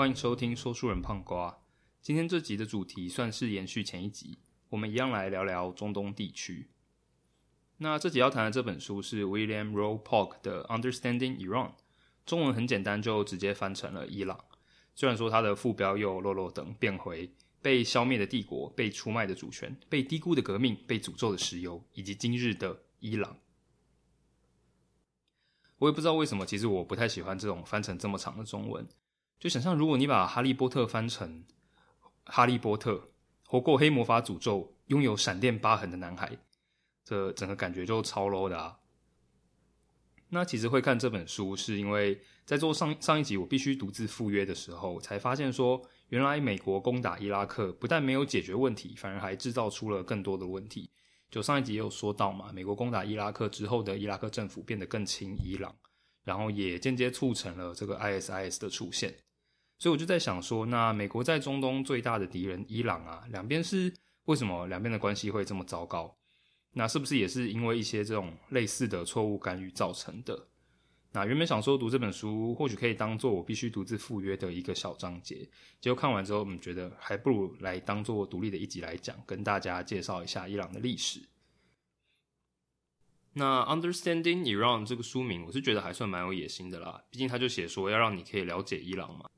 欢迎收听说书人胖瓜。今天这集的主题算是延续前一集，我们一样来聊聊中东地区。那这集要谈的这本书是 William Rowe Polk 的《Understanding Iran》，中文很简单，就直接翻成了伊朗。虽然说它的副标又落落等变回被消灭的帝国、被出卖的主权、被低估的革命、被诅咒的石油，以及今日的伊朗。我也不知道为什么，其实我不太喜欢这种翻成这么长的中文。就想象，如果你把《哈利波特》翻成《哈利波特》，活过黑魔法诅咒、拥有闪电疤痕的男孩，这整个感觉就超 low 的啊！那其实会看这本书，是因为在做上上一集我必须独自赴约的时候，才发现说，原来美国攻打伊拉克不但没有解决问题，反而还制造出了更多的问题。就上一集也有说到嘛，美国攻打伊拉克之后的伊拉克政府变得更亲伊朗，然后也间接促成了这个 ISIS 的出现。所以我就在想说，那美国在中东最大的敌人伊朗啊，两边是为什么两边的关系会这么糟糕？那是不是也是因为一些这种类似的错误干预造成的？那原本想说读这本书，或许可以当做我必须独自赴约的一个小章节，结果看完之后，我们觉得还不如来当做独立的一集来讲，跟大家介绍一下伊朗的历史。那 Understanding Iran 这个书名，我是觉得还算蛮有野心的啦，毕竟他就写说要让你可以了解伊朗嘛。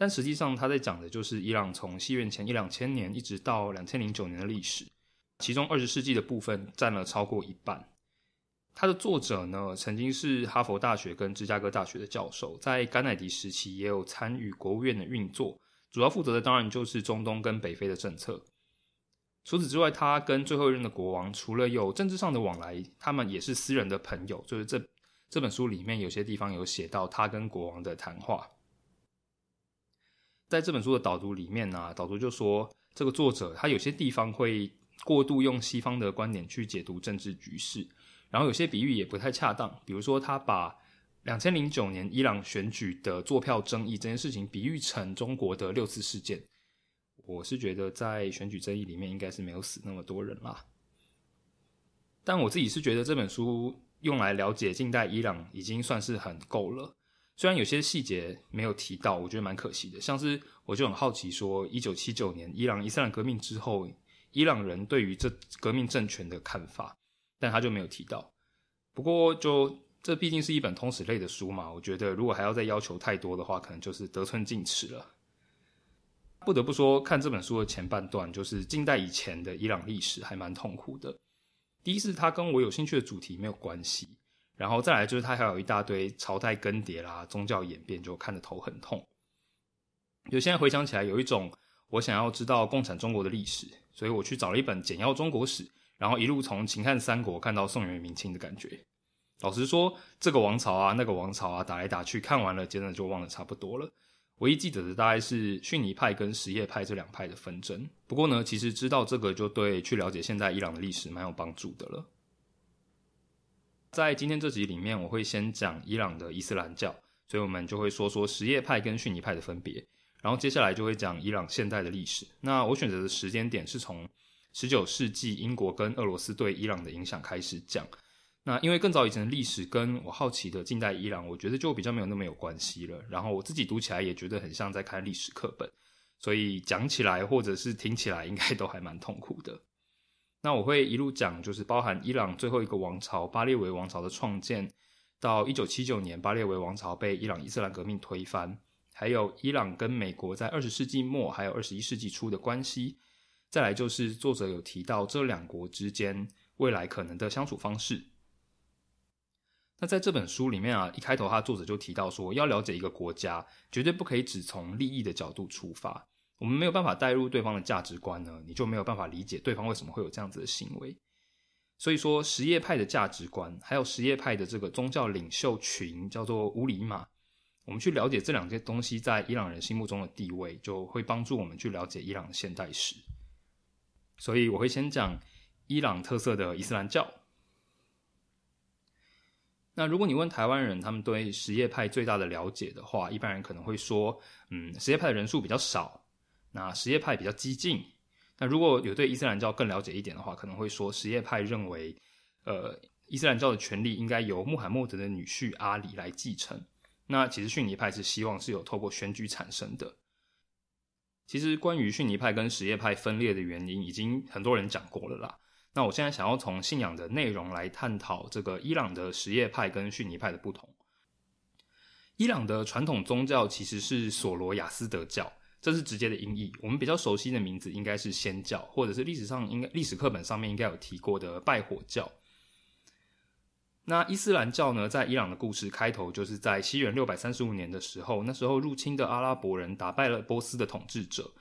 但实际上，他在讲的就是伊朗从西元前一两千年一直到两千零九年的历史，其中二十世纪的部分占了超过一半。他的作者呢，曾经是哈佛大学跟芝加哥大学的教授，在甘乃迪时期也有参与国务院的运作，主要负责的当然就是中东跟北非的政策。除此之外，他跟最后一任的国王除了有政治上的往来，他们也是私人的朋友。就是这这本书里面有些地方有写到他跟国王的谈话。在这本书的导读里面呢，导读就说，这个作者他有些地方会过度用西方的观点去解读政治局势，然后有些比喻也不太恰当。比如说，他把两千零九年伊朗选举的坐票争议这件事情比喻成中国的六次事件。我是觉得在选举争议里面应该是没有死那么多人啦。但我自己是觉得这本书用来了解近代伊朗已经算是很够了。虽然有些细节没有提到，我觉得蛮可惜的。像是我就很好奇，说一九七九年伊朗伊斯兰革命之后，伊朗人对于这革命政权的看法，但他就没有提到。不过，就这毕竟是一本通史类的书嘛，我觉得如果还要再要求太多的话，可能就是得寸进尺了。不得不说，看这本书的前半段，就是近代以前的伊朗历史，还蛮痛苦的。第一是它跟我有兴趣的主题没有关系。然后再来就是他还有一大堆朝代更迭啦、宗教演变，就看得头很痛。就现在回想起来，有一种我想要知道共产中国的历史，所以我去找了一本简要中国史，然后一路从秦汉三国看到宋元明清的感觉。老实说，这个王朝啊、那个王朝啊，打来打去，看完了真的就忘得差不多了。唯一记得的大概是逊尼派跟什叶派这两派的纷争。不过呢，其实知道这个就对去了解现在伊朗的历史蛮有帮助的了。在今天这集里面，我会先讲伊朗的伊斯兰教，所以我们就会说说什叶派跟逊尼派的分别，然后接下来就会讲伊朗现代的历史。那我选择的时间点是从十九世纪英国跟俄罗斯对伊朗的影响开始讲。那因为更早以前的历史跟我好奇的近代伊朗，我觉得就比较没有那么有关系了。然后我自己读起来也觉得很像在看历史课本，所以讲起来或者是听起来应该都还蛮痛苦的。那我会一路讲，就是包含伊朗最后一个王朝巴列维王朝的创建，到一九七九年巴列维王朝被伊朗伊斯兰革命推翻，还有伊朗跟美国在二十世纪末还有二十一世纪初的关系，再来就是作者有提到这两国之间未来可能的相处方式。那在这本书里面啊，一开头他作者就提到说，要了解一个国家，绝对不可以只从利益的角度出发。我们没有办法带入对方的价值观呢，你就没有办法理解对方为什么会有这样子的行为。所以说，什叶派的价值观，还有什叶派的这个宗教领袖群，叫做乌里玛。我们去了解这两件东西在伊朗人心目中的地位，就会帮助我们去了解伊朗的现代史。所以我会先讲伊朗特色的伊斯兰教。那如果你问台湾人，他们对什叶派最大的了解的话，一般人可能会说，嗯，什叶派的人数比较少。那什叶派比较激进。那如果有对伊斯兰教更了解一点的话，可能会说什叶派认为，呃，伊斯兰教的权利应该由穆罕默德的女婿阿里来继承。那其实逊尼派是希望是有透过选举产生的。其实关于逊尼派跟什叶派分裂的原因，已经很多人讲过了啦。那我现在想要从信仰的内容来探讨这个伊朗的什叶派跟逊尼派的不同。伊朗的传统宗教其实是索罗亚斯德教，这是直接的音译。我们比较熟悉的名字应该是仙教，或者是历史上应该历史课本上面应该有提过的拜火教。那伊斯兰教呢，在伊朗的故事开头就是在西元六百三十五年的时候，那时候入侵的阿拉伯人打败了波斯的统治者，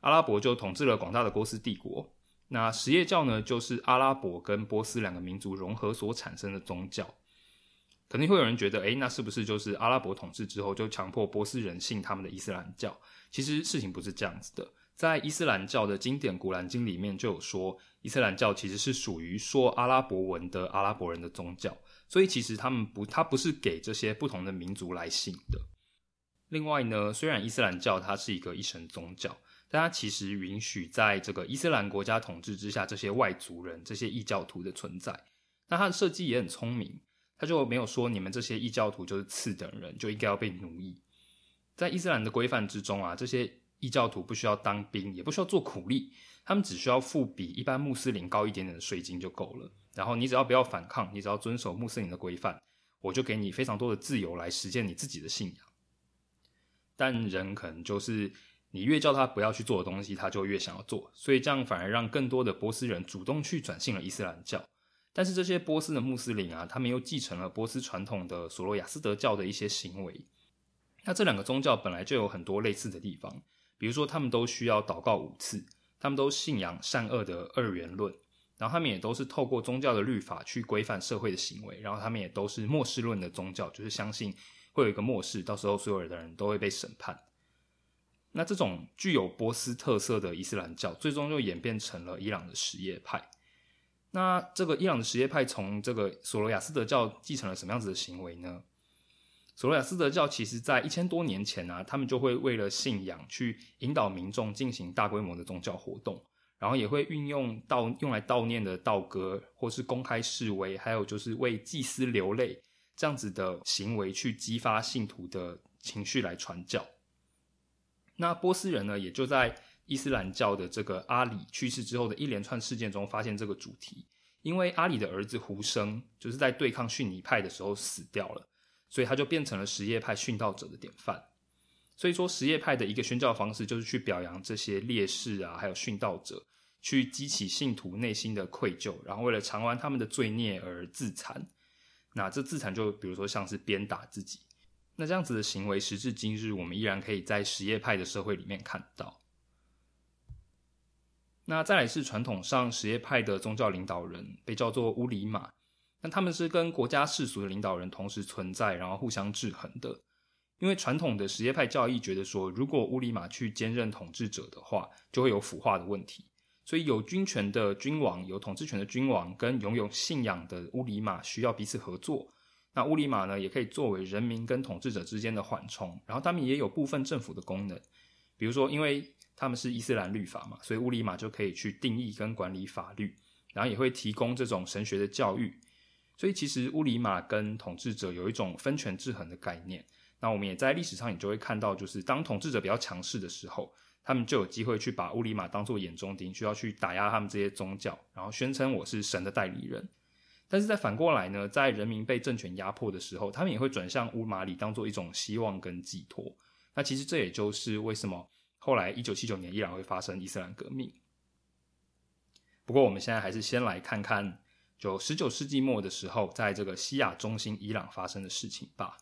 阿拉伯就统治了广大的波斯帝国。那什叶教呢，就是阿拉伯跟波斯两个民族融合所产生的宗教。肯定会有人觉得，哎，那是不是就是阿拉伯统治之后就强迫波斯人信他们的伊斯兰教？其实事情不是这样子的，在伊斯兰教的经典《古兰经》里面就有说，伊斯兰教其实是属于说阿拉伯文的阿拉伯人的宗教，所以其实他们不，它不是给这些不同的民族来信的。另外呢，虽然伊斯兰教它是一个一神宗教。但它其实允许在这个伊斯兰国家统治之下，这些外族人、这些异教徒的存在。那它的设计也很聪明，它就没有说你们这些异教徒就是次等人，就应该要被奴役。在伊斯兰的规范之中啊，这些异教徒不需要当兵，也不需要做苦力，他们只需要付比一般穆斯林高一点点的税金就够了。然后你只要不要反抗，你只要遵守穆斯林的规范，我就给你非常多的自由来实践你自己的信仰。但人可能就是。你越叫他不要去做的东西，他就越想要做，所以这样反而让更多的波斯人主动去转信了伊斯兰教。但是这些波斯的穆斯林啊，他们又继承了波斯传统的索罗亚斯德教的一些行为。那这两个宗教本来就有很多类似的地方，比如说他们都需要祷告五次，他们都信仰善恶的二元论，然后他们也都是透过宗教的律法去规范社会的行为，然后他们也都是末世论的宗教，就是相信会有一个末世，到时候所有的人都会被审判。那这种具有波斯特色的伊斯兰教，最终就演变成了伊朗的什叶派。那这个伊朗的什叶派从这个索罗亚斯德教继承了什么样子的行为呢？索罗亚斯德教其实在一千多年前啊，他们就会为了信仰去引导民众进行大规模的宗教活动，然后也会运用悼用来悼念的道歌，或是公开示威，还有就是为祭司流泪这样子的行为，去激发信徒的情绪来传教。那波斯人呢，也就在伊斯兰教的这个阿里去世之后的一连串事件中发现这个主题。因为阿里的儿子胡生就是在对抗逊尼派的时候死掉了，所以他就变成了什叶派殉道者的典范。所以说，什叶派的一个宣教方式就是去表扬这些烈士啊，还有殉道者，去激起信徒内心的愧疚，然后为了偿还他们的罪孽而自残。那这自残就比如说像是鞭打自己。那这样子的行为，时至今日，我们依然可以在什叶派的社会里面看到。那再来是传统上什叶派的宗教领导人，被叫做乌里马。那他们是跟国家世俗的领导人同时存在，然后互相制衡的。因为传统的什叶派教义觉得说，如果乌里马去兼任统治者的话，就会有腐化的问题。所以有军权的君王，有统治权的君王，跟拥有信仰的乌里马需要彼此合作。那乌里马呢，也可以作为人民跟统治者之间的缓冲，然后他们也有部分政府的功能，比如说，因为他们是伊斯兰律法嘛，所以乌里马就可以去定义跟管理法律，然后也会提供这种神学的教育，所以其实乌里马跟统治者有一种分权制衡的概念。那我们也在历史上，你就会看到，就是当统治者比较强势的时候，他们就有机会去把乌里马当做眼中钉，需要去打压他们这些宗教，然后宣称我是神的代理人。但是在反过来呢，在人民被政权压迫的时候，他们也会转向乌马里当做一种希望跟寄托。那其实这也就是为什么后来一九七九年伊朗会发生伊斯兰革命。不过我们现在还是先来看看，就十九世纪末的时候，在这个西亚中心伊朗发生的事情吧。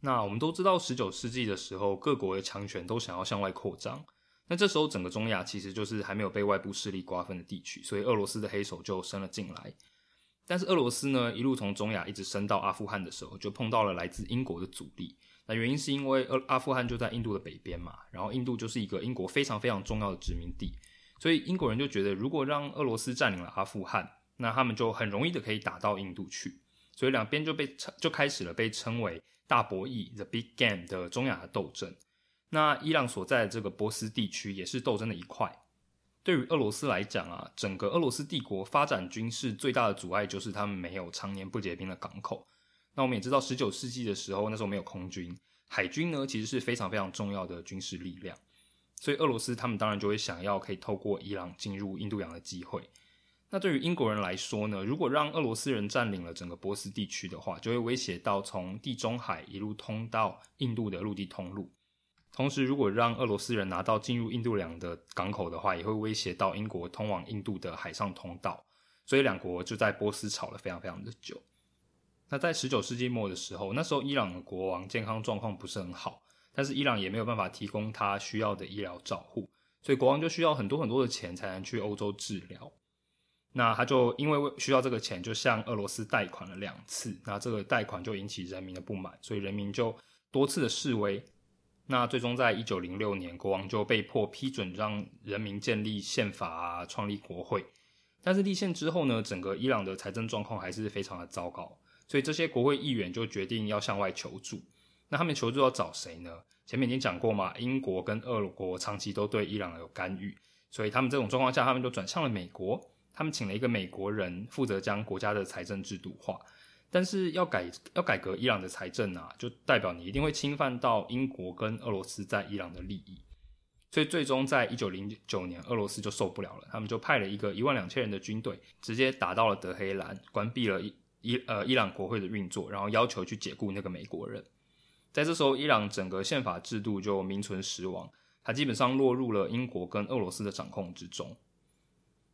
那我们都知道，十九世纪的时候，各国的强权都想要向外扩张。那这时候，整个中亚其实就是还没有被外部势力瓜分的地区，所以俄罗斯的黑手就伸了进来。但是俄罗斯呢，一路从中亚一直伸到阿富汗的时候，就碰到了来自英国的阻力。那原因是因为阿阿富汗就在印度的北边嘛，然后印度就是一个英国非常非常重要的殖民地，所以英国人就觉得，如果让俄罗斯占领了阿富汗，那他们就很容易的可以打到印度去，所以两边就被称就开始了被称为大博弈 （The Big Game） 的中亚的斗争。那伊朗所在的这个波斯地区也是斗争的一块。对于俄罗斯来讲啊，整个俄罗斯帝国发展军事最大的阻碍就是他们没有常年不结冰的港口。那我们也知道，十九世纪的时候，那时候没有空军，海军呢其实是非常非常重要的军事力量，所以俄罗斯他们当然就会想要可以透过伊朗进入印度洋的机会。那对于英国人来说呢，如果让俄罗斯人占领了整个波斯地区的话，就会威胁到从地中海一路通到印度的陆地通路。同时，如果让俄罗斯人拿到进入印度洋的港口的话，也会威胁到英国通往印度的海上通道。所以两国就在波斯吵了非常非常的久。那在十九世纪末的时候，那时候伊朗的国王健康状况不是很好，但是伊朗也没有办法提供他需要的医疗照护，所以国王就需要很多很多的钱才能去欧洲治疗。那他就因为需要这个钱，就向俄罗斯贷款了两次。那这个贷款就引起人民的不满，所以人民就多次的示威。那最终在一九零六年，国王就被迫批准让人民建立宪法啊，创立国会。但是立宪之后呢，整个伊朗的财政状况还是非常的糟糕。所以这些国会议员就决定要向外求助。那他们求助要找谁呢？前面已经讲过嘛，英国跟俄国长期都对伊朗有干预，所以他们这种状况下，他们就转向了美国。他们请了一个美国人负责将国家的财政制度化。但是要改要改革伊朗的财政啊，就代表你一定会侵犯到英国跟俄罗斯在伊朗的利益。所以最终在一九零九年，俄罗斯就受不了了，他们就派了一个一万两千人的军队，直接打到了德黑兰，关闭了伊。伊呃，伊朗国会的运作，然后要求去解雇那个美国人。在这时候，伊朗整个宪法制度就名存实亡，它基本上落入了英国跟俄罗斯的掌控之中。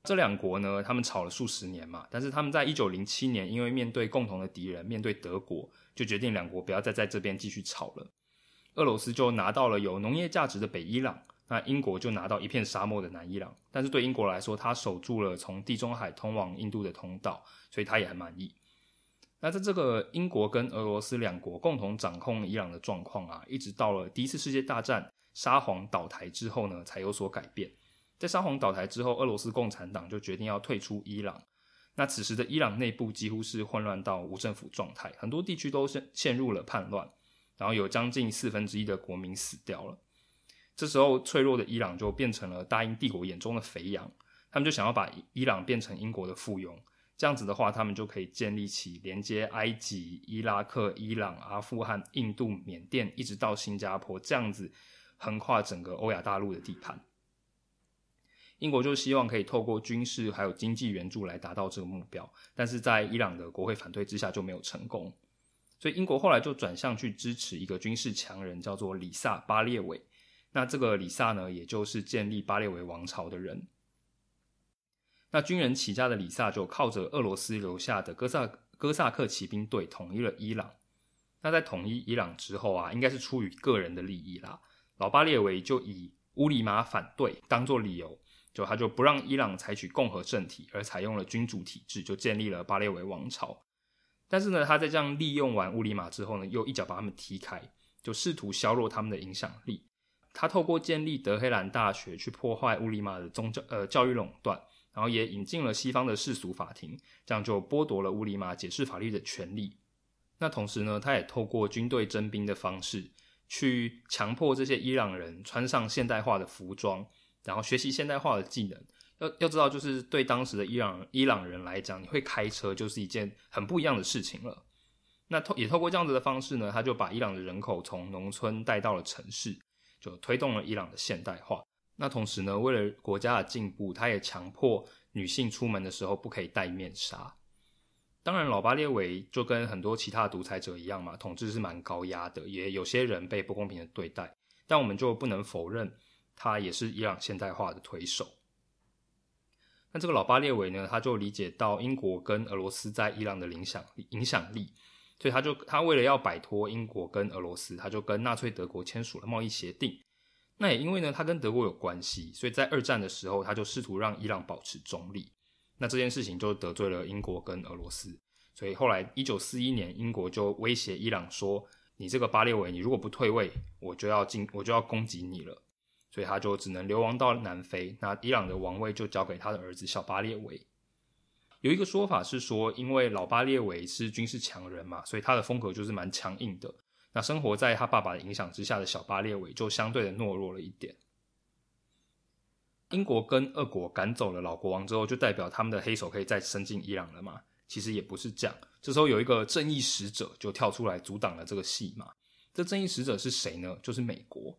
这两国呢，他们吵了数十年嘛，但是他们在一九零七年，因为面对共同的敌人，面对德国，就决定两国不要再在这边继续吵了。俄罗斯就拿到了有农业价值的北伊朗，那英国就拿到一片沙漠的南伊朗。但是对英国来说，他守住了从地中海通往印度的通道，所以他也很满意。那在这个英国跟俄罗斯两国共同掌控伊朗的状况啊，一直到了第一次世界大战沙皇倒台之后呢，才有所改变。在沙皇倒台之后，俄罗斯共产党就决定要退出伊朗。那此时的伊朗内部几乎是混乱到无政府状态，很多地区都是陷入了叛乱，然后有将近四分之一的国民死掉了。这时候，脆弱的伊朗就变成了大英帝国眼中的肥羊，他们就想要把伊朗变成英国的附庸。这样子的话，他们就可以建立起连接埃及、伊拉克、伊朗、阿富汗、印度、缅甸，一直到新加坡，这样子横跨整个欧亚大陆的地盘。英国就希望可以透过军事还有经济援助来达到这个目标，但是在伊朗的国会反对之下就没有成功。所以英国后来就转向去支持一个军事强人，叫做里萨巴列维。那这个里萨呢，也就是建立巴列维王朝的人。那军人起家的里萨就靠着俄罗斯留下的哥萨哥萨克骑兵队统一了伊朗。那在统一伊朗之后啊，应该是出于个人的利益啦。老巴列维就以乌里马反对当做理由，就他就不让伊朗采取共和政体，而采用了君主体制，就建立了巴列维王朝。但是呢，他在这样利用完乌里马之后呢，又一脚把他们踢开，就试图削弱他们的影响力。他透过建立德黑兰大学去破坏乌里马的宗教呃教育垄断。然后也引进了西方的世俗法庭，这样就剥夺了乌里马解释法律的权利。那同时呢，他也透过军队征兵的方式，去强迫这些伊朗人穿上现代化的服装，然后学习现代化的技能。要要知道，就是对当时的伊朗伊朗人来讲，你会开车就是一件很不一样的事情了。那透也透过这样子的方式呢，他就把伊朗的人口从农村带到了城市，就推动了伊朗的现代化。那同时呢，为了国家的进步，他也强迫女性出门的时候不可以戴面纱。当然，老巴列维就跟很多其他独裁者一样嘛，统治是蛮高压的，也有些人被不公平的对待。但我们就不能否认，他也是伊朗现代化的推手。那这个老巴列维呢，他就理解到英国跟俄罗斯在伊朗的影响，影响力，所以他就他为了要摆脱英国跟俄罗斯，他就跟纳粹德国签署了贸易协定。那也因为呢，他跟德国有关系，所以在二战的时候，他就试图让伊朗保持中立。那这件事情就得罪了英国跟俄罗斯，所以后来一九四一年，英国就威胁伊朗说：“你这个巴列维，你如果不退位，我就要进，我就要攻击你了。”所以他就只能流亡到南非，那伊朗的王位就交给他的儿子小巴列维。有一个说法是说，因为老巴列维是军事强人嘛，所以他的风格就是蛮强硬的。那生活在他爸爸的影响之下的小巴列维就相对的懦弱了一点。英国跟俄国赶走了老国王之后，就代表他们的黑手可以再伸进伊朗了吗？其实也不是这样。这时候有一个正义使者就跳出来阻挡了这个戏码。这正义使者是谁呢？就是美国。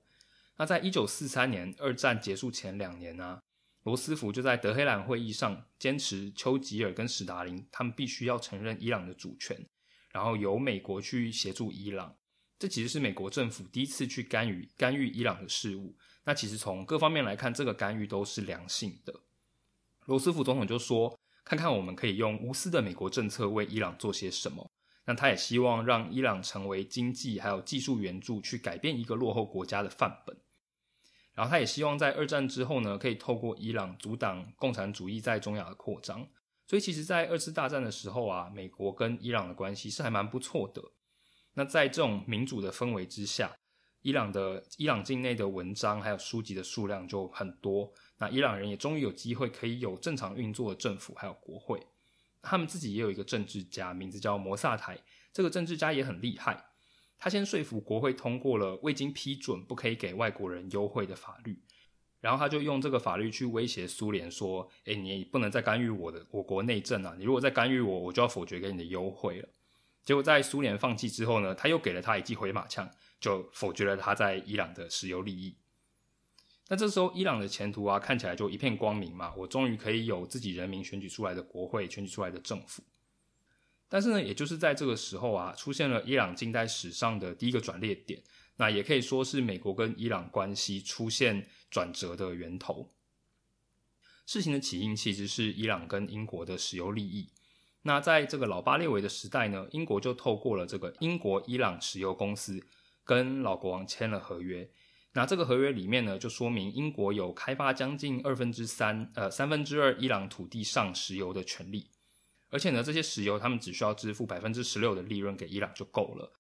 那在一九四三年二战结束前两年呢，罗斯福就在德黑兰会议上坚持丘吉尔跟史达林他们必须要承认伊朗的主权，然后由美国去协助伊朗。这其实是美国政府第一次去干预干预伊朗的事务。那其实从各方面来看，这个干预都是良性的。罗斯福总统就说：“看看我们可以用无私的美国政策为伊朗做些什么。”那他也希望让伊朗成为经济还有技术援助去改变一个落后国家的范本。然后他也希望在二战之后呢，可以透过伊朗阻挡共产主义在中亚的扩张。所以其实，在二次大战的时候啊，美国跟伊朗的关系是还蛮不错的。那在这种民主的氛围之下，伊朗的伊朗境内的文章还有书籍的数量就很多。那伊朗人也终于有机会可以有正常运作的政府还有国会。他们自己也有一个政治家，名字叫摩萨台。这个政治家也很厉害。他先说服国会通过了未经批准不可以给外国人优惠的法律，然后他就用这个法律去威胁苏联说：“哎，你不能再干预我的我国内政啊！你如果再干预我，我就要否决给你的优惠了。”结果在苏联放弃之后呢，他又给了他一记回马枪，就否决了他在伊朗的石油利益。那这时候伊朗的前途啊，看起来就一片光明嘛！我终于可以有自己人民选举出来的国会，选举出来的政府。但是呢，也就是在这个时候啊，出现了伊朗近代史上的第一个转捩点，那也可以说是美国跟伊朗关系出现转折的源头。事情的起因其实是伊朗跟英国的石油利益。那在这个老巴列维的时代呢，英国就透过了这个英国伊朗石油公司跟老国王签了合约。那这个合约里面呢，就说明英国有开发将近二分之三，呃三分之二伊朗土地上石油的权利。而且呢，这些石油他们只需要支付百分之十六的利润给伊朗就够了，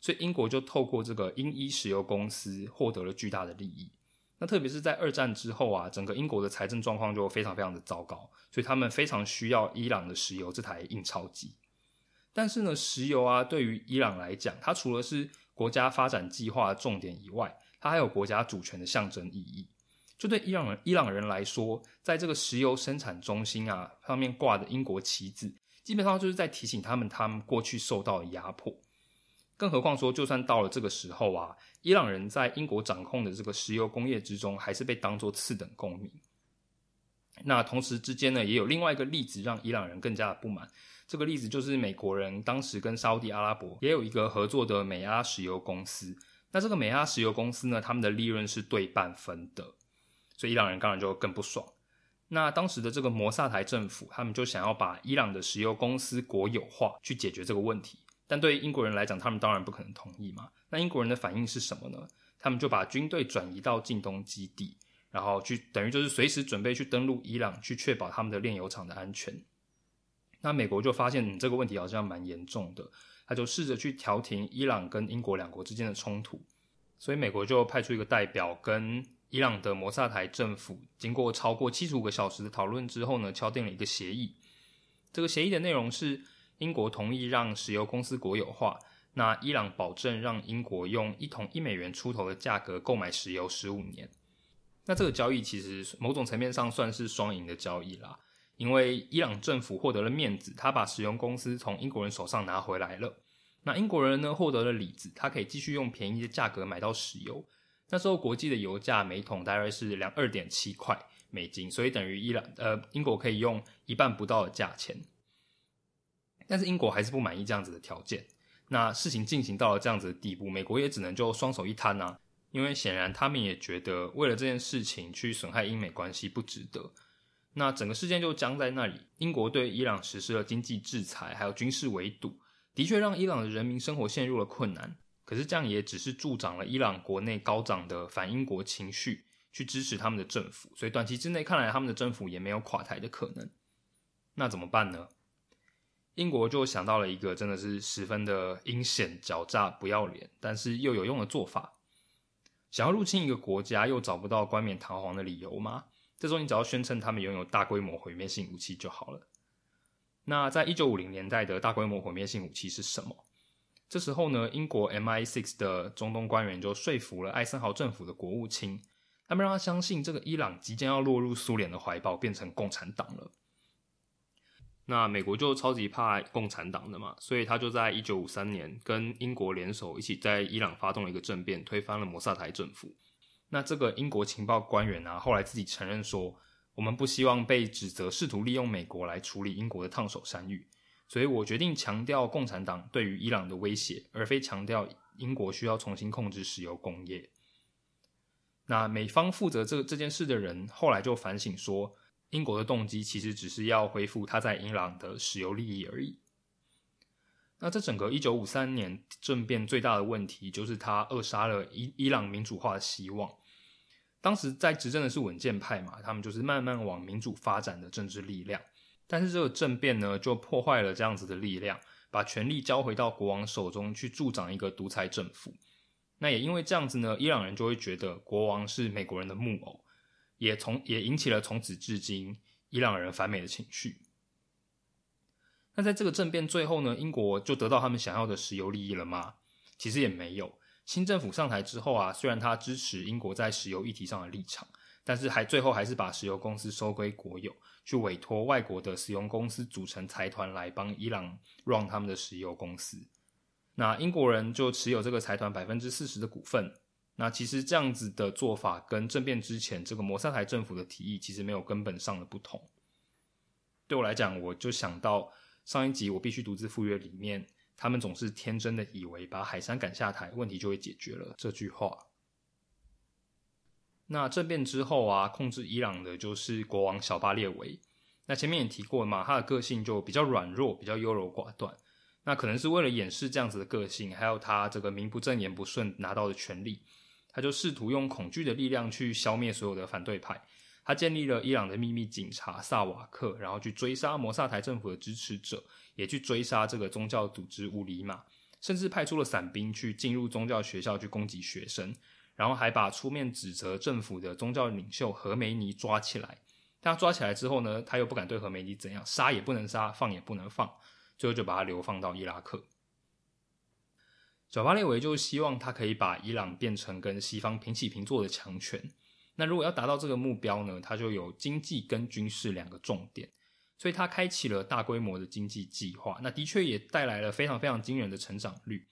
所以英国就透过这个英伊石油公司获得了巨大的利益。那特别是在二战之后啊，整个英国的财政状况就非常非常的糟糕，所以他们非常需要伊朗的石油这台印钞机。但是呢，石油啊，对于伊朗来讲，它除了是国家发展计划的重点以外，它还有国家主权的象征意义。就对伊朗人伊朗人来说，在这个石油生产中心啊上面挂的英国旗帜，基本上就是在提醒他们他们过去受到的压迫。更何况说，就算到了这个时候啊，伊朗人在英国掌控的这个石油工业之中，还是被当作次等公民。那同时之间呢，也有另外一个例子让伊朗人更加的不满。这个例子就是美国人当时跟沙地阿拉伯也有一个合作的美阿石油公司。那这个美阿石油公司呢，他们的利润是对半分的。所以伊朗人当然就更不爽。那当时的这个摩萨台政府，他们就想要把伊朗的石油公司国有化，去解决这个问题。但对英国人来讲，他们当然不可能同意嘛。那英国人的反应是什么呢？他们就把军队转移到近东基地，然后去等于就是随时准备去登陆伊朗，去确保他们的炼油厂的安全。那美国就发现这个问题好像蛮严重的，他就试着去调停伊朗跟英国两国之间的冲突。所以美国就派出一个代表跟。伊朗的摩萨台政府经过超过七十五个小时的讨论之后呢，敲定了一个协议。这个协议的内容是，英国同意让石油公司国有化，那伊朗保证让英国用一桶一美元出头的价格购买石油十五年。那这个交易其实某种层面上算是双赢的交易啦，因为伊朗政府获得了面子，他把石油公司从英国人手上拿回来了。那英国人呢，获得了里子，他可以继续用便宜的价格买到石油。那时候国际的油价每桶大概是两二点七块美金，所以等于伊朗呃英国可以用一半不到的价钱。但是英国还是不满意这样子的条件。那事情进行到了这样子的地步，美国也只能就双手一摊啊，因为显然他们也觉得为了这件事情去损害英美关系不值得。那整个事件就僵在那里。英国对伊朗实施了经济制裁，还有军事围堵，的确让伊朗的人民生活陷入了困难。可是这样也只是助长了伊朗国内高涨的反英国情绪，去支持他们的政府，所以短期之内看来他们的政府也没有垮台的可能。那怎么办呢？英国就想到了一个真的是十分的阴险、狡诈、不要脸，但是又有用的做法。想要入侵一个国家，又找不到冠冕堂皇的理由吗？这时候你只要宣称他们拥有大规模毁灭性武器就好了。那在一九五零年代的大规模毁灭性武器是什么？这时候呢，英国 MI6 的中东官员就说服了艾森豪政府的国务卿，他们让他相信这个伊朗即将要落入苏联的怀抱，变成共产党了。那美国就超级怕共产党的嘛，所以他就在一九五三年跟英国联手，一起在伊朗发动了一个政变，推翻了摩萨台政府。那这个英国情报官员啊，后来自己承认说，我们不希望被指责试图利用美国来处理英国的烫手山芋，所以我决定强调共产党对于伊朗的威胁，而非强调英国需要重新控制石油工业。那美方负责这这件事的人后来就反省说。英国的动机其实只是要恢复他在伊朗的石油利益而已。那这整个一九五三年政变最大的问题，就是他扼杀了伊伊朗民主化的希望。当时在执政的是稳健派嘛，他们就是慢慢往民主发展的政治力量。但是这个政变呢，就破坏了这样子的力量，把权力交回到国王手中去助长一个独裁政府。那也因为这样子呢，伊朗人就会觉得国王是美国人的木偶。也从也引起了从此至今伊朗人反美的情绪。那在这个政变最后呢，英国就得到他们想要的石油利益了吗？其实也没有。新政府上台之后啊，虽然他支持英国在石油议题上的立场，但是还最后还是把石油公司收归国有，去委托外国的石油公司组成财团来帮伊朗 run 他们的石油公司。那英国人就持有这个财团百分之四十的股份。那其实这样子的做法跟政变之前这个摩萨台政府的提议其实没有根本上的不同。对我来讲，我就想到上一集我必须独自赴约里面，他们总是天真的以为把海山赶下台，问题就会解决了这句话。那政变之后啊，控制伊朗的就是国王小巴列维。那前面也提过嘛，他的个性就比较软弱，比较优柔寡断。那可能是为了掩饰这样子的个性，还有他这个名不正言不顺拿到的权利。他就试图用恐惧的力量去消灭所有的反对派。他建立了伊朗的秘密警察萨瓦克，然后去追杀摩萨台政府的支持者，也去追杀这个宗教组织乌里玛，甚至派出了伞兵去进入宗教学校去攻击学生，然后还把出面指责政府的宗教领袖何梅尼抓起来。他抓起来之后呢，他又不敢对何梅尼怎样，杀也不能杀，放也不能放，最后就把他流放到伊拉克。小巴列维就希望他可以把伊朗变成跟西方平起平坐的强权。那如果要达到这个目标呢，他就有经济跟军事两个重点，所以他开启了大规模的经济计划。那的确也带来了非常非常惊人的成长率。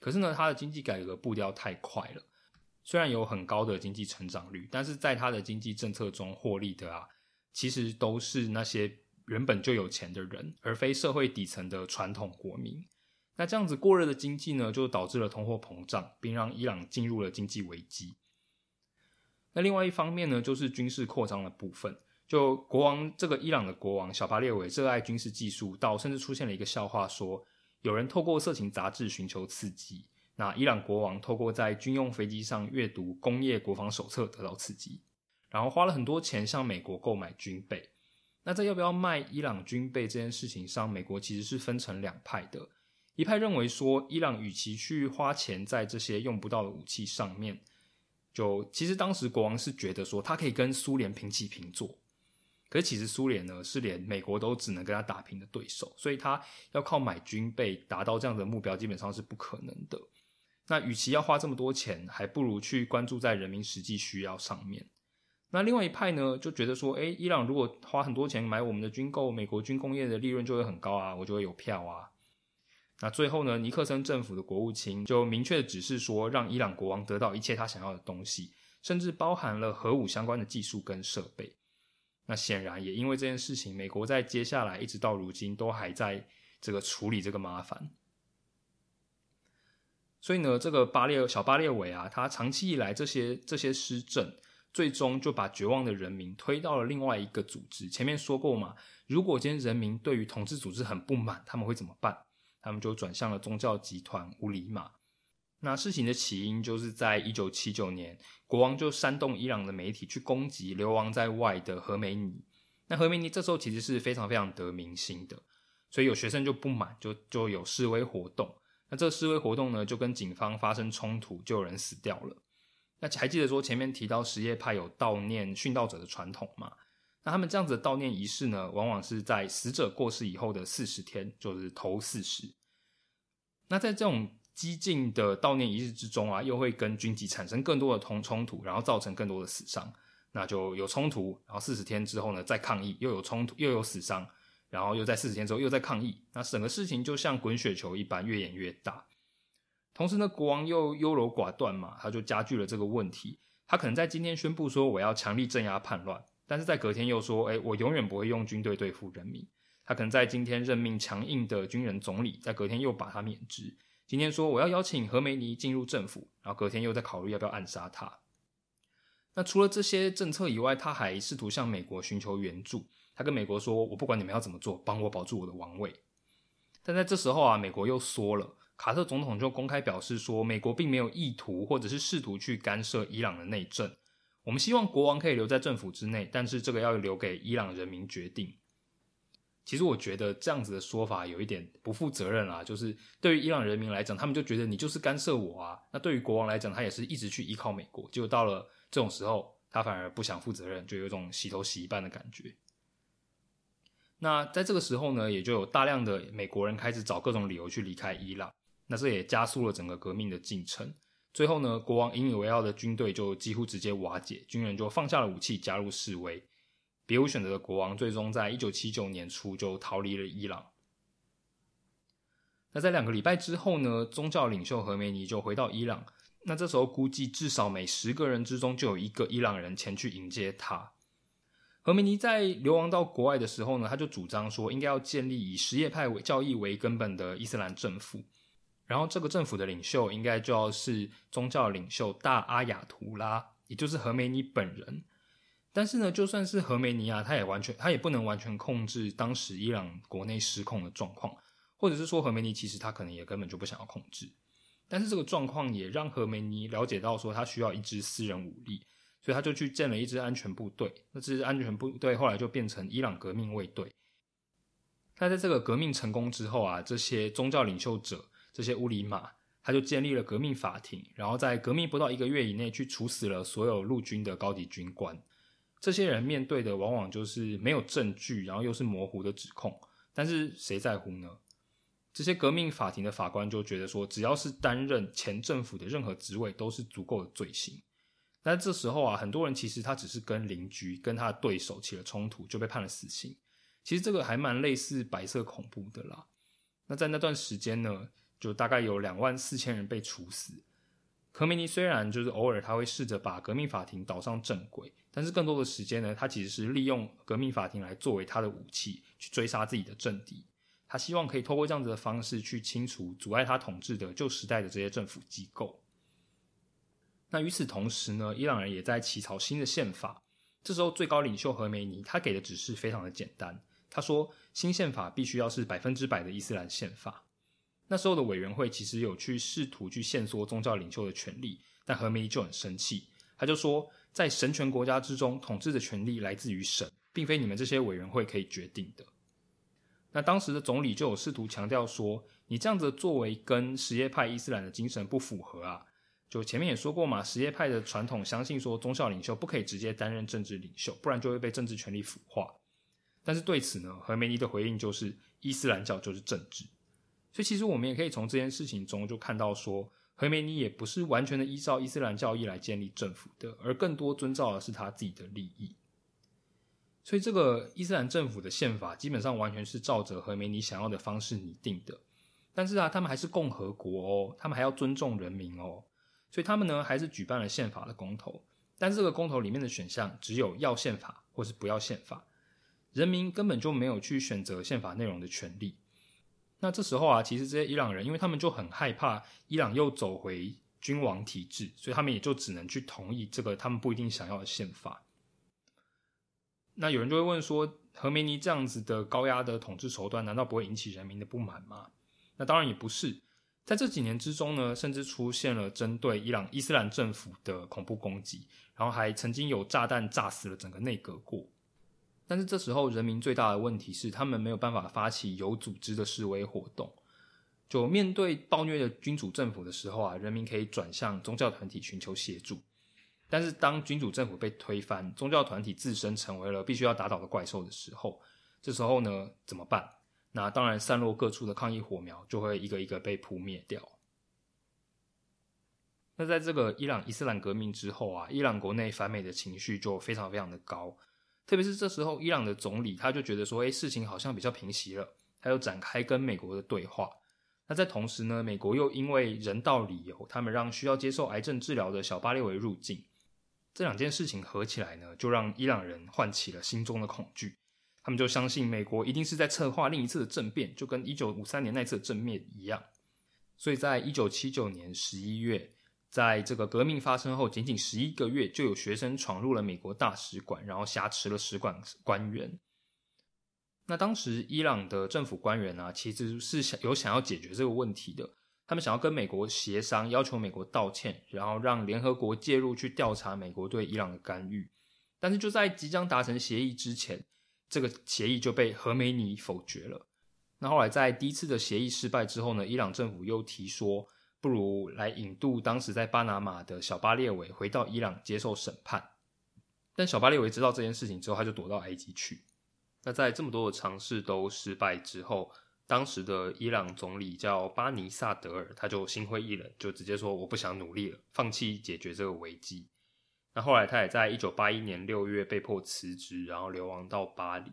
可是呢，他的经济改革步调太快了。虽然有很高的经济成长率，但是在他的经济政策中获利的啊，其实都是那些原本就有钱的人，而非社会底层的传统国民。那这样子过热的经济呢，就导致了通货膨胀，并让伊朗进入了经济危机。那另外一方面呢，就是军事扩张的部分。就国王这个伊朗的国王小巴列维热爱军事技术，到甚至出现了一个笑话，说有人透过色情杂志寻求刺激，那伊朗国王透过在军用飞机上阅读工业国防手册得到刺激，然后花了很多钱向美国购买军备。那在要不要卖伊朗军备这件事情上，美国其实是分成两派的。一派认为说，伊朗与其去花钱在这些用不到的武器上面，就其实当时国王是觉得说，他可以跟苏联平起平坐。可是其实苏联呢，是连美国都只能跟他打平的对手，所以他要靠买军备达到这样的目标，基本上是不可能的。那与其要花这么多钱，还不如去关注在人民实际需要上面。那另外一派呢，就觉得说，诶，伊朗如果花很多钱买我们的军购，美国军工业的利润就会很高啊，我就会有票啊。那最后呢，尼克森政府的国务卿就明确的指示说，让伊朗国王得到一切他想要的东西，甚至包含了核武相关的技术跟设备。那显然也因为这件事情，美国在接下来一直到如今都还在这个处理这个麻烦。所以呢，这个巴列小巴列维啊，他长期以来这些这些施政，最终就把绝望的人民推到了另外一个组织。前面说过嘛，如果今天人民对于统治组织很不满，他们会怎么办？他们就转向了宗教集团乌里玛。那事情的起因就是在一九七九年，国王就煽动伊朗的媒体去攻击流亡在外的何梅尼。那何梅尼这时候其实是非常非常得民心的，所以有学生就不满，就就有示威活动。那这示威活动呢，就跟警方发生冲突，就有人死掉了。那还记得说前面提到什叶派有悼念殉道者的传统吗？那他们这样子的悼念仪式呢，往往是在死者过世以后的四十天，就是头四十。那在这种激进的悼念仪式之中啊，又会跟军级产生更多的冲冲突，然后造成更多的死伤。那就有冲突，然后四十天之后呢，再抗议，又有冲突，又有死伤，然后又在四十天之后又在抗议，那整个事情就像滚雪球一般越演越大。同时呢，国王又优柔寡断嘛，他就加剧了这个问题。他可能在今天宣布说我要强力镇压叛乱，但是在隔天又说，哎，我永远不会用军队对付人民。他可能在今天任命强硬的军人总理，在隔天又把他免职。今天说我要邀请何梅尼进入政府，然后隔天又在考虑要不要暗杀他。那除了这些政策以外，他还试图向美国寻求援助。他跟美国说：“我不管你们要怎么做，帮我保住我的王位。”但在这时候啊，美国又缩了。卡特总统就公开表示说：“美国并没有意图或者是试图去干涉伊朗的内政。我们希望国王可以留在政府之内，但是这个要留给伊朗人民决定。”其实我觉得这样子的说法有一点不负责任啊，就是对于伊朗人民来讲，他们就觉得你就是干涉我啊。那对于国王来讲，他也是一直去依靠美国，结果到了这种时候，他反而不想负责任，就有一种洗头洗一半的感觉。那在这个时候呢，也就有大量的美国人开始找各种理由去离开伊朗，那这也加速了整个革命的进程。最后呢，国王引以为傲的军队就几乎直接瓦解，军人就放下了武器，加入示威。别无选择的国王，最终在一九七九年初就逃离了伊朗。那在两个礼拜之后呢，宗教领袖何梅尼就回到伊朗。那这时候估计至少每十个人之中就有一个伊朗人前去迎接他。何梅尼在流亡到国外的时候呢，他就主张说，应该要建立以什叶派教义为根本的伊斯兰政府。然后这个政府的领袖应该就要是宗教领袖大阿亚图拉，也就是何梅尼本人。但是呢，就算是何梅尼啊，他也完全，他也不能完全控制当时伊朗国内失控的状况，或者是说何梅尼其实他可能也根本就不想要控制。但是这个状况也让何梅尼了解到说他需要一支私人武力，所以他就去建了一支安全部队。那这支安全部队后来就变成伊朗革命卫队。那在这个革命成功之后啊，这些宗教领袖者，这些乌里马，他就建立了革命法庭，然后在革命不到一个月以内去处死了所有陆军的高级军官。这些人面对的往往就是没有证据，然后又是模糊的指控，但是谁在乎呢？这些革命法庭的法官就觉得说，只要是担任前政府的任何职位，都是足够的罪行。但这时候啊，很多人其实他只是跟邻居、跟他的对手起了冲突，就被判了死刑。其实这个还蛮类似白色恐怖的啦。那在那段时间呢，就大概有两万四千人被处死。科梅尼虽然就是偶尔他会试着把革命法庭导上正轨，但是更多的时间呢，他其实是利用革命法庭来作为他的武器，去追杀自己的政敌。他希望可以透过这样子的方式去清除阻碍他统治的旧时代的这些政府机构。那与此同时呢，伊朗人也在起草新的宪法。这时候最高领袖何梅尼他给的指示非常的简单，他说新宪法必须要是百分之百的伊斯兰宪法。那时候的委员会其实有去试图去限缩宗教领袖的权利，但何梅尼就很生气，他就说，在神权国家之中，统治的权利来自于神，并非你们这些委员会可以决定的。那当时的总理就有试图强调说，你这样子作为跟什叶派伊斯兰的精神不符合啊。就前面也说过嘛，什叶派的传统相信说，宗教领袖不可以直接担任政治领袖，不然就会被政治权力腐化。但是对此呢，何梅尼的回应就是，伊斯兰教就是政治。所以，其实我们也可以从这件事情中就看到，说何梅尼也不是完全的依照伊斯兰教义来建立政府的，而更多遵照的是他自己的利益。所以，这个伊斯兰政府的宪法基本上完全是照着何梅尼想要的方式拟定的。但是啊，他们还是共和国哦，他们还要尊重人民哦。所以，他们呢还是举办了宪法的公投。但是，这个公投里面的选项只有要宪法或是不要宪法，人民根本就没有去选择宪法内容的权利。那这时候啊，其实这些伊朗人，因为他们就很害怕伊朗又走回君王体制，所以他们也就只能去同意这个他们不一定想要的宪法。那有人就会问说，何梅尼这样子的高压的统治手段，难道不会引起人民的不满吗？那当然也不是。在这几年之中呢，甚至出现了针对伊朗伊斯兰政府的恐怖攻击，然后还曾经有炸弹炸死了整个内阁过。但是这时候，人民最大的问题是，他们没有办法发起有组织的示威活动。就面对暴虐的君主政府的时候啊，人民可以转向宗教团体寻求协助。但是当君主政府被推翻，宗教团体自身成为了必须要打倒的怪兽的时候，这时候呢，怎么办？那当然，散落各处的抗议火苗就会一个一个被扑灭掉。那在这个伊朗伊斯兰革命之后啊，伊朗国内反美的情绪就非常非常的高。特别是这时候，伊朗的总理他就觉得说，哎，事情好像比较平息了，他又展开跟美国的对话。那在同时呢，美国又因为人道理由，他们让需要接受癌症治疗的小巴列维入境。这两件事情合起来呢，就让伊朗人唤起了心中的恐惧。他们就相信美国一定是在策划另一次的政变，就跟一九五三年那次的政变一样。所以在一九七九年十一月，在这个革命发生后，仅仅十一个月，就有学生闯入了美国大使馆，然后挟持了使馆官员。那当时伊朗的政府官员呢，其实是想有想要解决这个问题的。他们想要跟美国协商，要求美国道歉，然后让联合国介入去调查美国对伊朗的干预。但是就在即将达成协议之前，这个协议就被何梅尼否决了。那后来在第一次的协议失败之后呢，伊朗政府又提说，不如来引渡当时在巴拿马的小巴列维回到伊朗接受审判。但小巴列维知道这件事情之后，他就躲到埃及去。那在这么多的尝试都失败之后，当时的伊朗总理叫巴尼萨德尔，他就心灰意冷，就直接说我不想努力了，放弃解决这个危机。那后来他也在一九八一年六月被迫辞职，然后流亡到巴黎。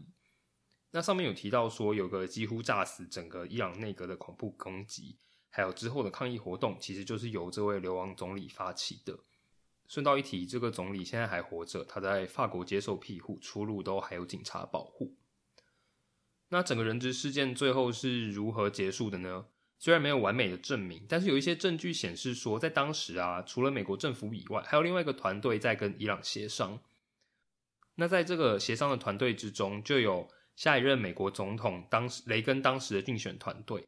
那上面有提到说，有个几乎炸死整个伊朗内阁的恐怖攻击，还有之后的抗议活动，其实就是由这位流亡总理发起的。顺道一提，这个总理现在还活着，他在法国接受庇护，出入都还有警察保护。那整个人质事件最后是如何结束的呢？虽然没有完美的证明，但是有一些证据显示说，在当时啊，除了美国政府以外，还有另外一个团队在跟伊朗协商。那在这个协商的团队之中，就有下一任美国总统当时雷根当时的竞选团队。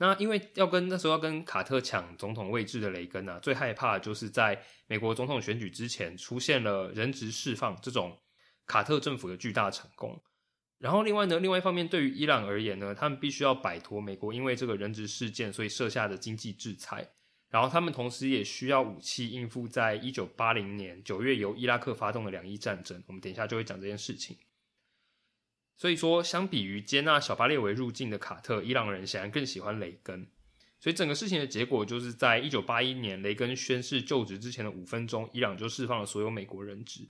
那因为要跟那时候要跟卡特抢总统位置的雷根啊，最害怕就是在美国总统选举之前出现了人质释放这种卡特政府的巨大成功。然后，另外呢，另外一方面，对于伊朗而言呢，他们必须要摆脱美国因为这个人质事件所以设下的经济制裁，然后他们同时也需要武器应付在一九八零年九月由伊拉克发动的两伊战争。我们等一下就会讲这件事情。所以说，相比于接纳小巴列维入境的卡特，伊朗人显然更喜欢雷根。所以整个事情的结果就是在一九八一年雷根宣誓就职之前的五分钟，伊朗就释放了所有美国人质。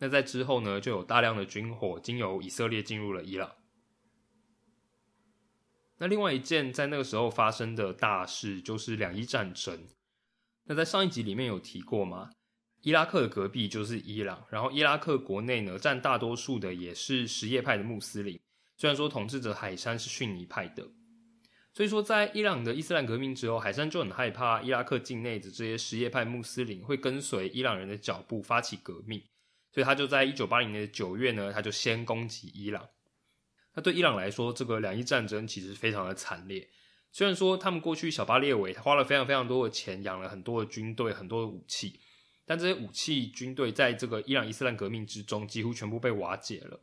那在之后呢，就有大量的军火经由以色列进入了伊朗。那另外一件在那个时候发生的大事就是两伊战争。那在上一集里面有提过吗？伊拉克的隔壁就是伊朗，然后伊拉克国内呢占大多数的也是什叶派的穆斯林，虽然说统治者海山是逊尼派的。所以说，在伊朗的伊斯兰革命之后，海山就很害怕伊拉克境内的这些什叶派穆斯林会跟随伊朗人的脚步发起革命。所以他就在一九八零年的九月呢，他就先攻击伊朗。那对伊朗来说，这个两伊战争其实非常的惨烈。虽然说他们过去小巴列维花了非常非常多的钱，养了很多的军队、很多的武器，但这些武器、军队在这个伊朗伊斯兰革命之中几乎全部被瓦解了。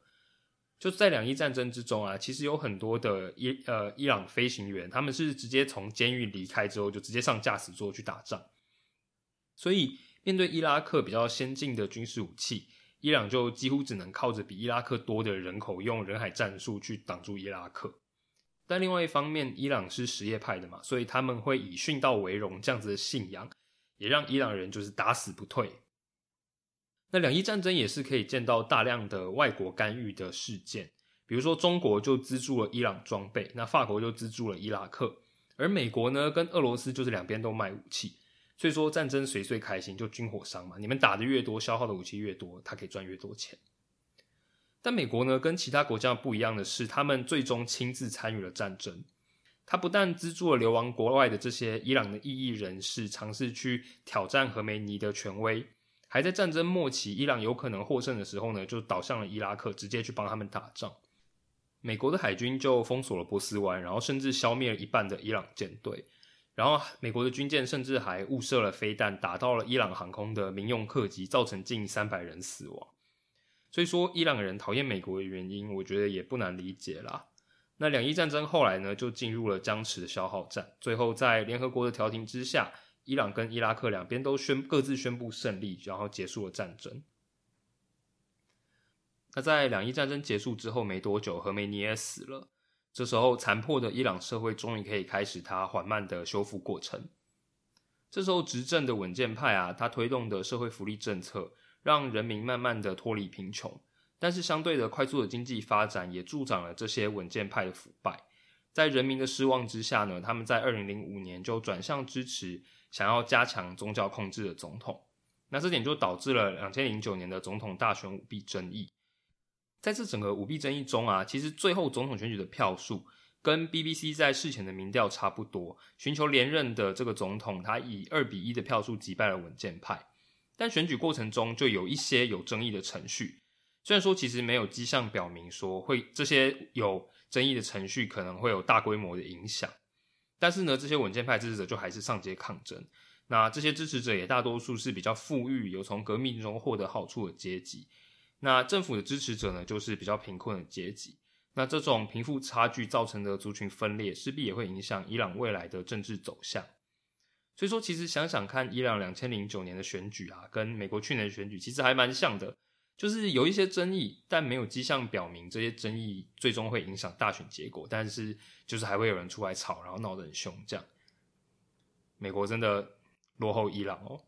就在两伊战争之中啊，其实有很多的伊呃伊朗飞行员，他们是直接从监狱离开之后，就直接上驾驶座去打仗。所以面对伊拉克比较先进的军事武器。伊朗就几乎只能靠着比伊拉克多的人口，用人海战术去挡住伊拉克。但另外一方面，伊朗是什叶派的嘛，所以他们会以殉道为荣这样子的信仰，也让伊朗人就是打死不退。那两伊战争也是可以见到大量的外国干预的事件，比如说中国就资助了伊朗装备，那法国就资助了伊拉克，而美国呢跟俄罗斯就是两边都卖武器。所以说战争谁最开心就军火商嘛，你们打的越多，消耗的武器越多，他可以赚越多钱。但美国呢，跟其他国家不一样的是，他们最终亲自参与了战争。他不但资助了流亡国外的这些伊朗的异议人士，尝试去挑战何梅尼的权威，还在战争末期，伊朗有可能获胜的时候呢，就倒向了伊拉克，直接去帮他们打仗。美国的海军就封锁了波斯湾，然后甚至消灭了一半的伊朗舰队。然后，美国的军舰甚至还误射了飞弹，打到了伊朗航空的民用客机，造成近三百人死亡。所以说，伊朗人讨厌美国的原因，我觉得也不难理解啦。那两伊战争后来呢，就进入了僵持的消耗战。最后，在联合国的调停之下，伊朗跟伊拉克两边都宣各自宣布胜利，然后结束了战争。那在两伊战争结束之后没多久，何梅尼也死了。这时候，残破的伊朗社会终于可以开始它缓慢的修复过程。这时候，执政的稳健派啊，他推动的社会福利政策，让人民慢慢的脱离贫穷。但是相对的快速的经济发展也助长了这些稳健派的腐败。在人民的失望之下呢，他们在二零零五年就转向支持想要加强宗教控制的总统。那这点就导致了两千零九年的总统大选舞弊争议。在这整个舞弊争议中啊，其实最后总统选举的票数跟 BBC 在事前的民调差不多，寻求连任的这个总统他以二比一的票数击败了稳健派。但选举过程中就有一些有争议的程序，虽然说其实没有迹象表明说会这些有争议的程序可能会有大规模的影响，但是呢，这些稳健派支持者就还是上街抗争。那这些支持者也大多数是比较富裕、有从革命中获得好处的阶级。那政府的支持者呢，就是比较贫困的阶级。那这种贫富差距造成的族群分裂，势必也会影响伊朗未来的政治走向。所以说，其实想想看，伊朗两千零九年的选举啊，跟美国去年的选举其实还蛮像的，就是有一些争议，但没有迹象表明这些争议最终会影响大选结果。但是，就是还会有人出来吵，然后闹得很凶，这样。美国真的落后伊朗哦。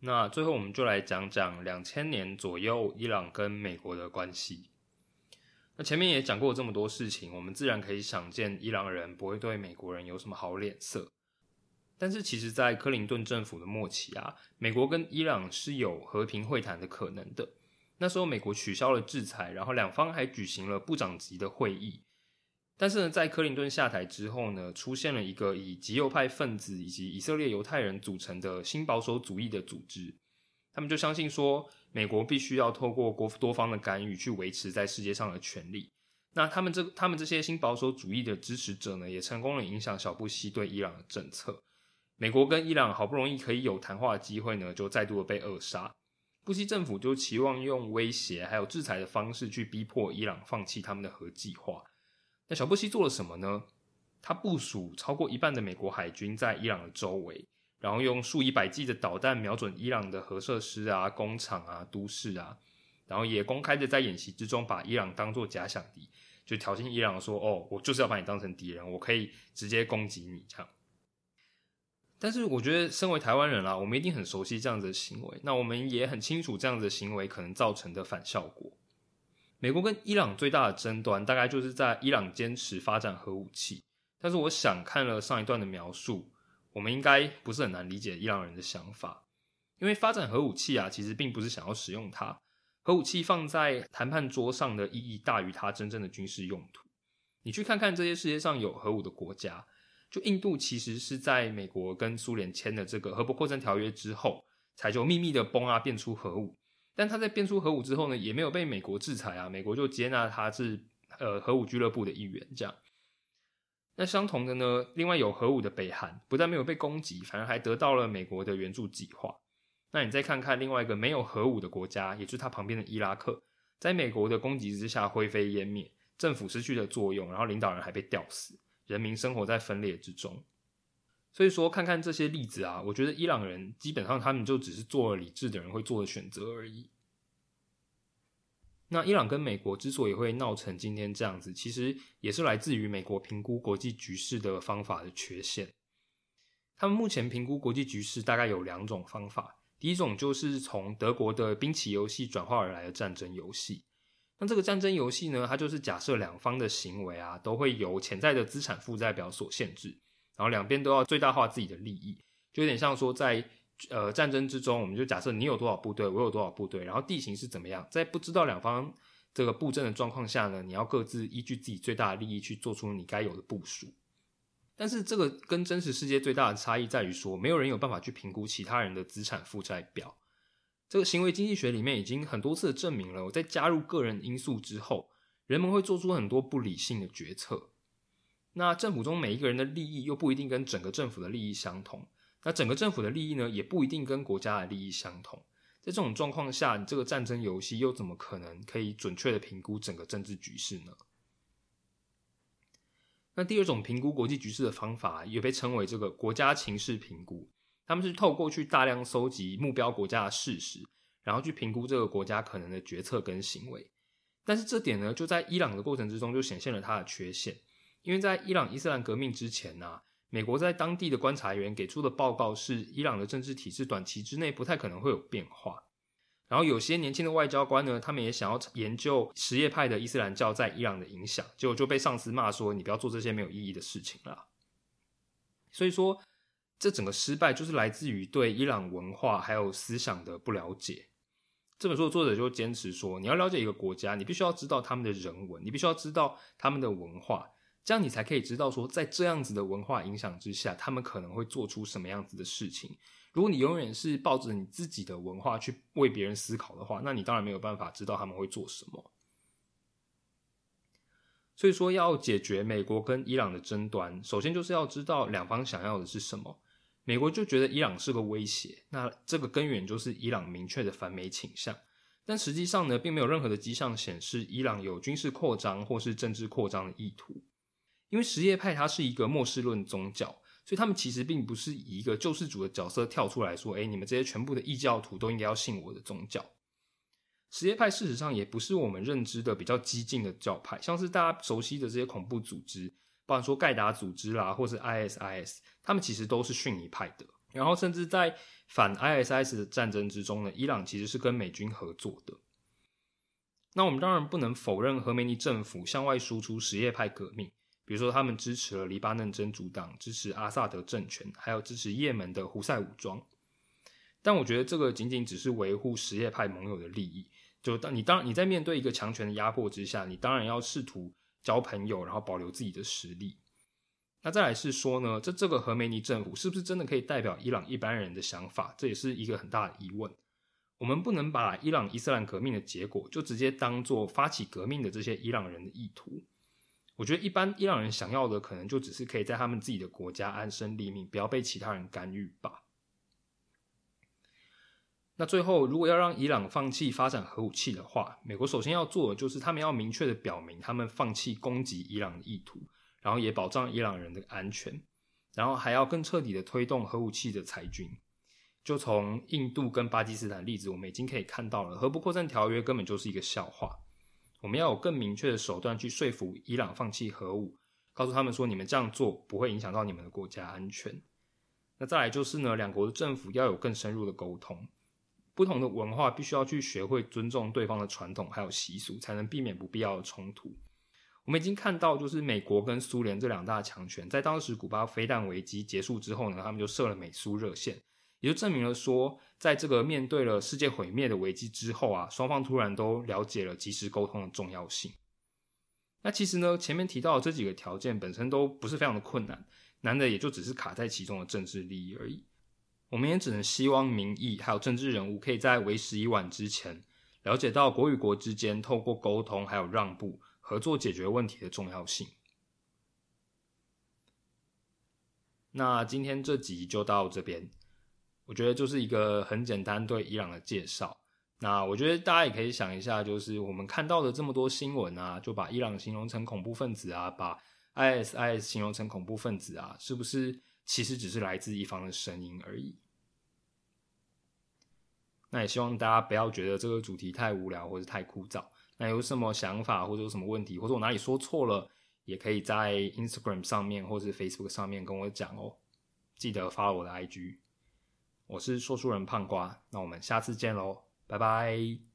那最后，我们就来讲讲两千年左右伊朗跟美国的关系。那前面也讲过这么多事情，我们自然可以想见，伊朗人不会对美国人有什么好脸色。但是，其实，在克林顿政府的末期啊，美国跟伊朗是有和平会谈的可能的。那时候，美国取消了制裁，然后两方还举行了部长级的会议。但是呢，在克林顿下台之后呢，出现了一个以极右派分子以及以色列犹太人组成的新保守主义的组织。他们就相信说。美国必须要透过国多方的干预去维持在世界上的权利。那他们这他们这些新保守主义的支持者呢，也成功的影响小布希对伊朗的政策。美国跟伊朗好不容易可以有谈话的机会呢，就再度的被扼杀。布希政府就期望用威胁还有制裁的方式去逼迫伊朗放弃他们的核计划。那小布希做了什么呢？他部署超过一半的美国海军在伊朗的周围。然后用数以百计的导弹瞄准伊朗的核设施啊、工厂啊、都市啊，然后也公开的在演习之中把伊朗当作假想敌，就挑衅伊朗说：“哦，我就是要把你当成敌人，我可以直接攻击你。”这样。但是我觉得，身为台湾人啦，我们一定很熟悉这样子的行为，那我们也很清楚这样子的行为可能造成的反效果。美国跟伊朗最大的争端，大概就是在伊朗坚持发展核武器，但是我想看了上一段的描述。我们应该不是很难理解伊朗人的想法，因为发展核武器啊，其实并不是想要使用它。核武器放在谈判桌上的意义大于它真正的军事用途。你去看看这些世界上有核武的国家，就印度其实是在美国跟苏联签了这个核不扩散条约之后，才就秘密的崩啊变出核武。但他在变出核武之后呢，也没有被美国制裁啊，美国就接纳他是呃核武俱乐部的一员，这样。那相同的呢？另外有核武的北韩，不但没有被攻击，反而还得到了美国的援助计划。那你再看看另外一个没有核武的国家，也就是它旁边的伊拉克，在美国的攻击之下灰飞烟灭，政府失去了作用，然后领导人还被吊死，人民生活在分裂之中。所以说，看看这些例子啊，我觉得伊朗人基本上他们就只是做了理智的人会做的选择而已。那伊朗跟美国之所以会闹成今天这样子，其实也是来自于美国评估国际局势的方法的缺陷。他们目前评估国际局势大概有两种方法，第一种就是从德国的兵棋游戏转化而来的战争游戏。那这个战争游戏呢，它就是假设两方的行为啊，都会由潜在的资产负债表所限制，然后两边都要最大化自己的利益，就有点像说在。呃，战争之中，我们就假设你有多少部队，我有多少部队，然后地形是怎么样，在不知道两方这个布阵的状况下呢，你要各自依据自己最大的利益去做出你该有的部署。但是这个跟真实世界最大的差异在于说，没有人有办法去评估其他人的资产负债表。这个行为经济学里面已经很多次证明了，我在加入个人因素之后，人们会做出很多不理性的决策。那政府中每一个人的利益又不一定跟整个政府的利益相同。那整个政府的利益呢，也不一定跟国家的利益相同。在这种状况下，你这个战争游戏又怎么可能可以准确的评估整个政治局势呢？那第二种评估国际局势的方法，也被称为这个国家情势评估。他们是透过去大量搜集目标国家的事实，然后去评估这个国家可能的决策跟行为。但是这点呢，就在伊朗的过程之中就显现了它的缺陷，因为在伊朗伊斯兰革命之前呢。美国在当地的观察员给出的报告是，伊朗的政治体制短期之内不太可能会有变化。然后有些年轻的外交官呢，他们也想要研究什叶派的伊斯兰教在伊朗的影响，结果就被上司骂说：“你不要做这些没有意义的事情了。”所以说，这整个失败就是来自于对伊朗文化还有思想的不了解。这本书的作者就坚持说，你要了解一个国家，你必须要知道他们的人文，你必须要知道他们的文化，这样你才可以知道说，在这样子的文化影响之下，他们可能会做出什么样子的事情。如果你永远是抱着你自己的文化去为别人思考的话，那你当然没有办法知道他们会做什么。所以说，要解决美国跟伊朗的争端，首先就是要知道两方想要的是什么。美国就觉得伊朗是个威胁，那这个根源就是伊朗明确的反美倾向。但实际上呢，并没有任何的迹象显示伊朗有军事扩张或是政治扩张的意图。因为什叶派它是一个末世论宗教。所以他们其实并不是以一个救世主的角色跳出来说：“哎，你们这些全部的异教徒都应该要信我的宗教。”什叶派事实上也不是我们认知的比较激进的教派，像是大家熟悉的这些恐怖组织，包括说盖达组织啦，或是 ISIS，他们其实都是逊尼派的。然后甚至在反 ISIS 的战争之中呢，伊朗其实是跟美军合作的。那我们当然不能否认何梅尼政府向外输出什叶派革命。比如说，他们支持了黎巴嫩真主党，支持阿萨德政权，还有支持也门的胡塞武装。但我觉得这个仅仅只是维护什叶派盟友的利益。就当你当你在面对一个强权的压迫之下，你当然要试图交朋友，然后保留自己的实力。那再来是说呢，这这个何梅尼政府是不是真的可以代表伊朗一般人的想法？这也是一个很大的疑问。我们不能把伊朗伊斯兰革命的结果就直接当做发起革命的这些伊朗人的意图。我觉得一般伊朗人想要的，可能就只是可以在他们自己的国家安身立命，不要被其他人干预吧。那最后，如果要让伊朗放弃发展核武器的话，美国首先要做的就是，他们要明确的表明他们放弃攻击伊朗的意图，然后也保障伊朗人的安全，然后还要更彻底的推动核武器的裁军。就从印度跟巴基斯坦例子，我们已经可以看到了，核不扩散条约根本就是一个笑话。我们要有更明确的手段去说服伊朗放弃核武，告诉他们说你们这样做不会影响到你们的国家安全。那再来就是呢，两国的政府要有更深入的沟通，不同的文化必须要去学会尊重对方的传统还有习俗，才能避免不必要的冲突。我们已经看到，就是美国跟苏联这两大强权，在当时古巴飞弹危机结束之后呢，他们就设了美苏热线。也就证明了说，在这个面对了世界毁灭的危机之后啊，双方突然都了解了及时沟通的重要性。那其实呢，前面提到的这几个条件本身都不是非常的困难，难的也就只是卡在其中的政治利益而已。我们也只能希望民意还有政治人物可以在为时已晚之前，了解到国与国之间透过沟通还有让步合作解决问题的重要性。那今天这集就到这边。我觉得就是一个很简单对伊朗的介绍。那我觉得大家也可以想一下，就是我们看到的这么多新闻啊，就把伊朗形容成恐怖分子啊，把 ISIS 形容成恐怖分子啊，是不是其实只是来自一方的声音而已？那也希望大家不要觉得这个主题太无聊或者太枯燥。那有什么想法或者有什么问题，或者我哪里说错了，也可以在 Instagram 上面或是 Facebook 上面跟我讲哦。记得发我的 IG。我是说书人胖瓜，那我们下次见喽，拜拜。